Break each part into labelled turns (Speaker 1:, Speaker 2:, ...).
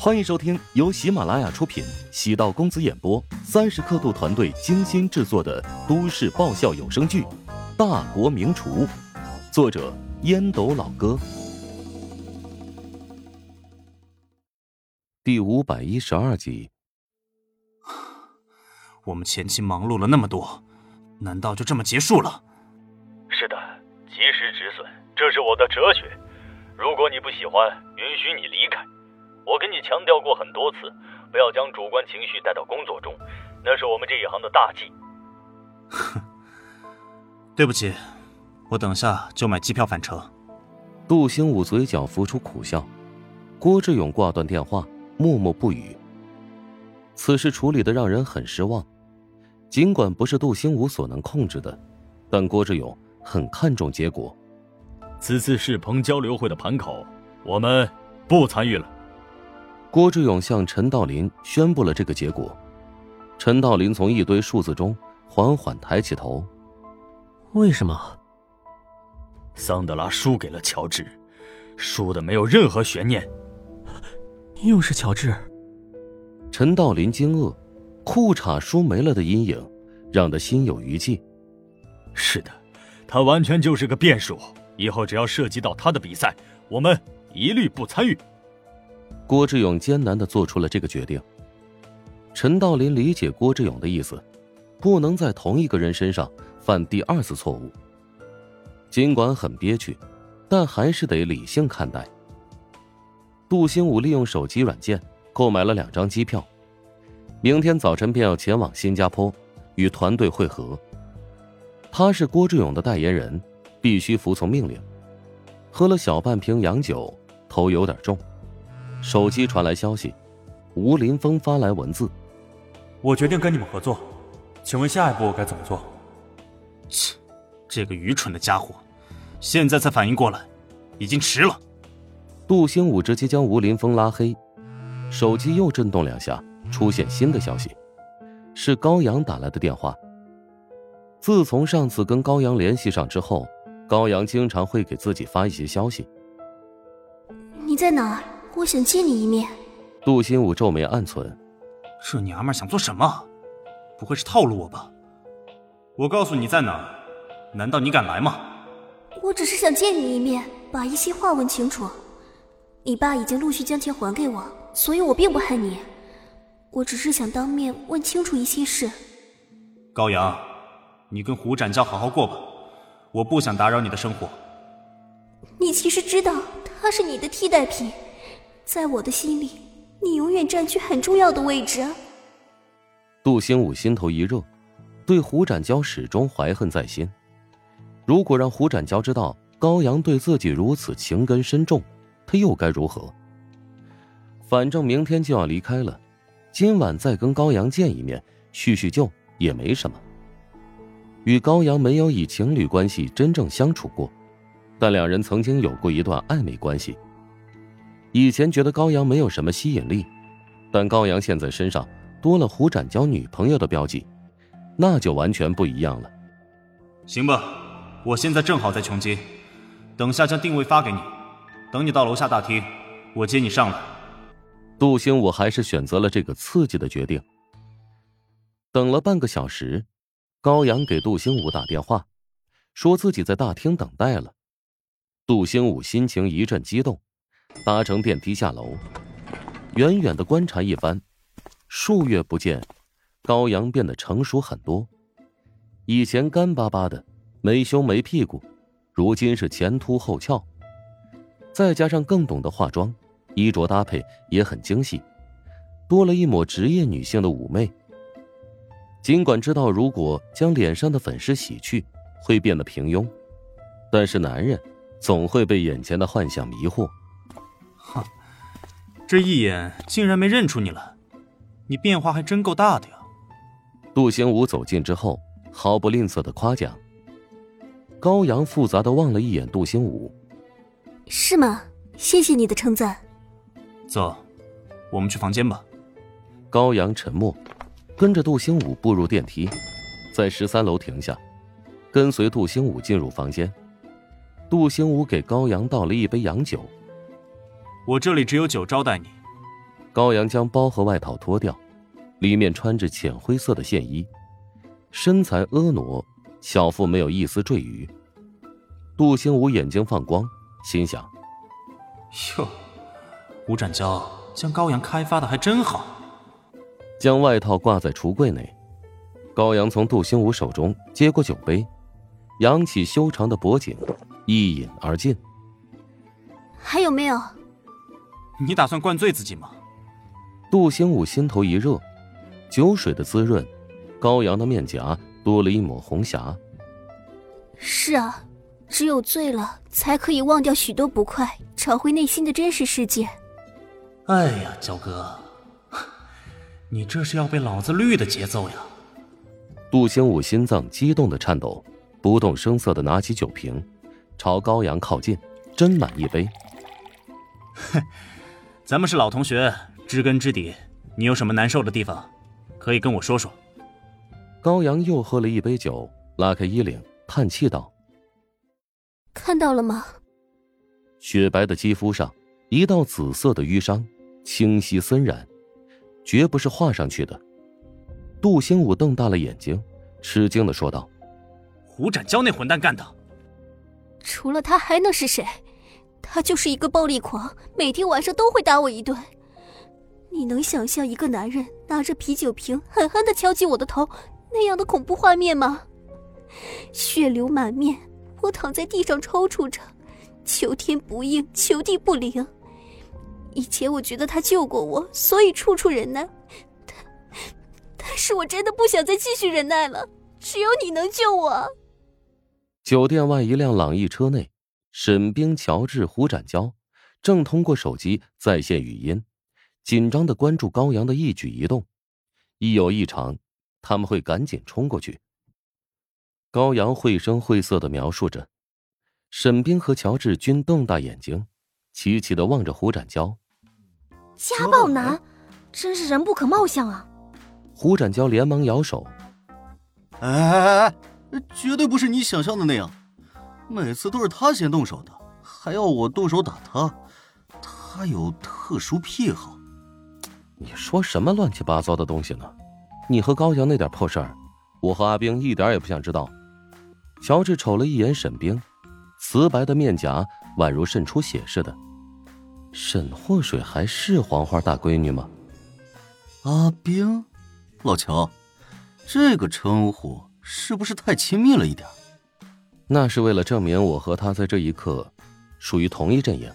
Speaker 1: 欢迎收听由喜马拉雅出品、喜道公子演播、三十刻度团队精心制作的都市爆笑有声剧《大国名厨》，作者烟斗老哥，第五百一十二集。
Speaker 2: 我们前期忙碌了那么多，难道就这么结束了？
Speaker 3: 是的，及时止损，这是我的哲学。如果你不喜欢，允许你离开。我跟你强调过很多次，不要将主观情绪带到工作中，那是我们这一行的大忌。
Speaker 2: 哼，对不起，我等下就买机票返程。
Speaker 1: 杜兴武嘴角浮出苦笑，郭志勇挂断电话，默默不语。此事处理的让人很失望，尽管不是杜兴武所能控制的，但郭志勇很看重结果。
Speaker 3: 此次世鹏交流会的盘口，我们不参与了。
Speaker 1: 郭志勇向陈道林宣布了这个结果。陈道林从一堆数字中缓缓抬起头：“
Speaker 4: 为什么？”
Speaker 3: 桑德拉输给了乔治，输的没有任何悬念。
Speaker 4: 又是乔治。
Speaker 1: 陈道林惊愕，裤衩输没了的阴影，让他心有余悸。
Speaker 3: 是的，他完全就是个变数。以后只要涉及到他的比赛，我们一律不参与。
Speaker 1: 郭志勇艰难的做出了这个决定。陈道林理解郭志勇的意思，不能在同一个人身上犯第二次错误。尽管很憋屈，但还是得理性看待。杜兴武利用手机软件购买了两张机票，明天早晨便要前往新加坡与团队会合。他是郭志勇的代言人，必须服从命令。喝了小半瓶洋酒，头有点重。手机传来消息，吴林峰发来文字：“
Speaker 5: 我决定跟你们合作，请问下一步该怎么做？”
Speaker 2: 切，这个愚蠢的家伙，现在才反应过来，已经迟了。
Speaker 1: 杜兴武直接将吴林峰拉黑，手机又震动两下，出现新的消息，是高阳打来的电话。自从上次跟高阳联系上之后，高阳经常会给自己发一些消息。
Speaker 6: 你在哪儿？我想见你一面。
Speaker 1: 杜新武皱眉暗存，
Speaker 2: 这娘们想做什么？不会是套路我吧？我告诉你在哪，难道你敢来吗？
Speaker 6: 我只是想见你一面，把一些话问清楚。你爸已经陆续将钱还给我，所以我并不恨你。我只是想当面问清楚一些事。
Speaker 2: 高阳，你跟胡展娇好好过吧，我不想打扰你的生活。
Speaker 6: 你其实知道他是你的替代品。在我的心里，你永远占据很重要的位置。
Speaker 1: 杜兴武心头一热，对胡展娇始终怀恨在心。如果让胡展娇知道高阳对自己如此情根深重，他又该如何？反正明天就要离开了，今晚再跟高阳见一面，叙叙旧也没什么。与高阳没有以情侣关系真正相处过，但两人曾经有过一段暧昧关系。以前觉得高阳没有什么吸引力，但高阳现在身上多了胡展交女朋友的标记，那就完全不一样了。
Speaker 2: 行吧，我现在正好在琼街，等下将定位发给你，等你到楼下大厅，我接你上来。
Speaker 1: 杜兴武还是选择了这个刺激的决定。等了半个小时，高阳给杜兴武打电话，说自己在大厅等待了。杜兴武心情一阵激动。搭乘电梯下楼，远远的观察一番，数月不见，高阳变得成熟很多。以前干巴巴的，没胸没屁股，如今是前凸后翘。再加上更懂得化妆，衣着搭配也很精细，多了一抹职业女性的妩媚。尽管知道如果将脸上的粉饰洗去，会变得平庸，但是男人总会被眼前的幻想迷惑。
Speaker 2: 哼，这一眼竟然没认出你来，你变化还真够大的呀！
Speaker 1: 杜兴武走近之后，毫不吝啬的夸奖。高阳复杂的望了一眼杜兴武，
Speaker 6: 是吗？谢谢你的称赞。
Speaker 2: 走，我们去房间吧。
Speaker 1: 高阳沉默，跟着杜兴武步入电梯，在十三楼停下，跟随杜兴武进入房间。杜兴武给高阳倒了一杯洋酒。
Speaker 2: 我这里只有酒招待你。
Speaker 1: 高阳将包和外套脱掉，里面穿着浅灰色的线衣，身材婀娜，小腹没有一丝赘余。杜兴武眼睛放光，心想：“
Speaker 2: 哟，吴展娇将高阳开发的还真好。”
Speaker 1: 将外套挂在橱柜内，高阳从杜兴武手中接过酒杯，扬起修长的脖颈，一饮而尽。
Speaker 6: 还有没有？
Speaker 2: 你打算灌醉自己吗？
Speaker 1: 杜兴武心头一热，酒水的滋润，高阳的面颊多了一抹红霞。
Speaker 6: 是啊，只有醉了，才可以忘掉许多不快，找回内心的真实世界。
Speaker 2: 哎呀，焦哥。你这是要被老子绿的节奏呀！
Speaker 1: 杜兴武心脏激动的颤抖，不动声色的拿起酒瓶，朝高阳靠近，斟满一杯。
Speaker 2: 哼，咱们是老同学，知根知底。你有什么难受的地方，可以跟我说说。
Speaker 1: 高阳又喝了一杯酒，拉开衣领，叹气道：“
Speaker 6: 看到了吗？
Speaker 1: 雪白的肌肤上，一道紫色的淤伤，清晰森然。”绝不是画上去的。杜兴武瞪大了眼睛，吃惊的说道：“
Speaker 2: 胡展娇那混蛋干的？
Speaker 6: 除了他还能是谁？他就是一个暴力狂，每天晚上都会打我一顿。你能想象一个男人拿着啤酒瓶狠狠的敲击我的头那样的恐怖画面吗？血流满面，我躺在地上抽搐着，求天不应，求地不灵。”以前我觉得他救过我，所以处处忍耐。但，但是我真的不想再继续忍耐了。只有你能救我。
Speaker 1: 酒店外一辆朗逸车内，沈冰、乔治、胡展娇正通过手机在线语音，紧张的关注高阳的一举一动。一有异常，他们会赶紧冲过去。高阳绘声绘色的描述着，沈冰和乔治均瞪大眼睛，齐齐的望着胡展娇。
Speaker 7: 家暴男，真是人不可貌相啊！
Speaker 1: 胡展娇连忙摇手：“
Speaker 8: 哎哎哎，绝对不是你想象的那样，每次都是他先动手的，还要我动手打他，他有特殊癖好。”
Speaker 1: 你说什么乱七八糟的东西呢？你和高阳那点破事儿，我和阿冰一点也不想知道。乔治瞅了一眼沈冰，瓷白的面颊宛如渗出血似的。沈祸水还是黄花大闺女吗？
Speaker 8: 阿冰，老乔，这个称呼是不是太亲密了一点？
Speaker 1: 那是为了证明我和他在这一刻属于同一阵营。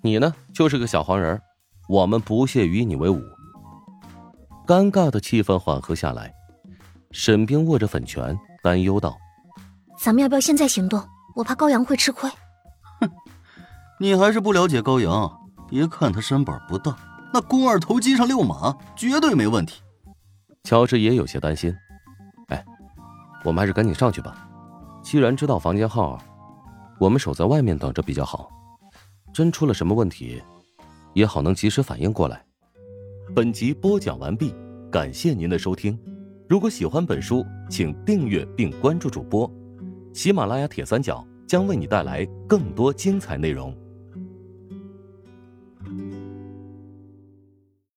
Speaker 1: 你呢，就是个小黄人，我们不屑与你为伍。尴尬的气氛缓和下来，沈冰握着粉拳，担忧道：“
Speaker 7: 咱们要不要现在行动？我怕高阳会吃亏。”
Speaker 8: 哼你还是不了解高阳，别看他身板不大，那肱二头肌上遛马绝对没问题。
Speaker 1: 乔治也有些担心。哎，我们还是赶紧上去吧。既然知道房间号，我们守在外面等着比较好。真出了什么问题，也好能及时反应过来。本集播讲完毕，感谢您的收听。如果喜欢本书，请订阅并关注主播。喜马拉雅铁三角将为你带来更多精彩内容。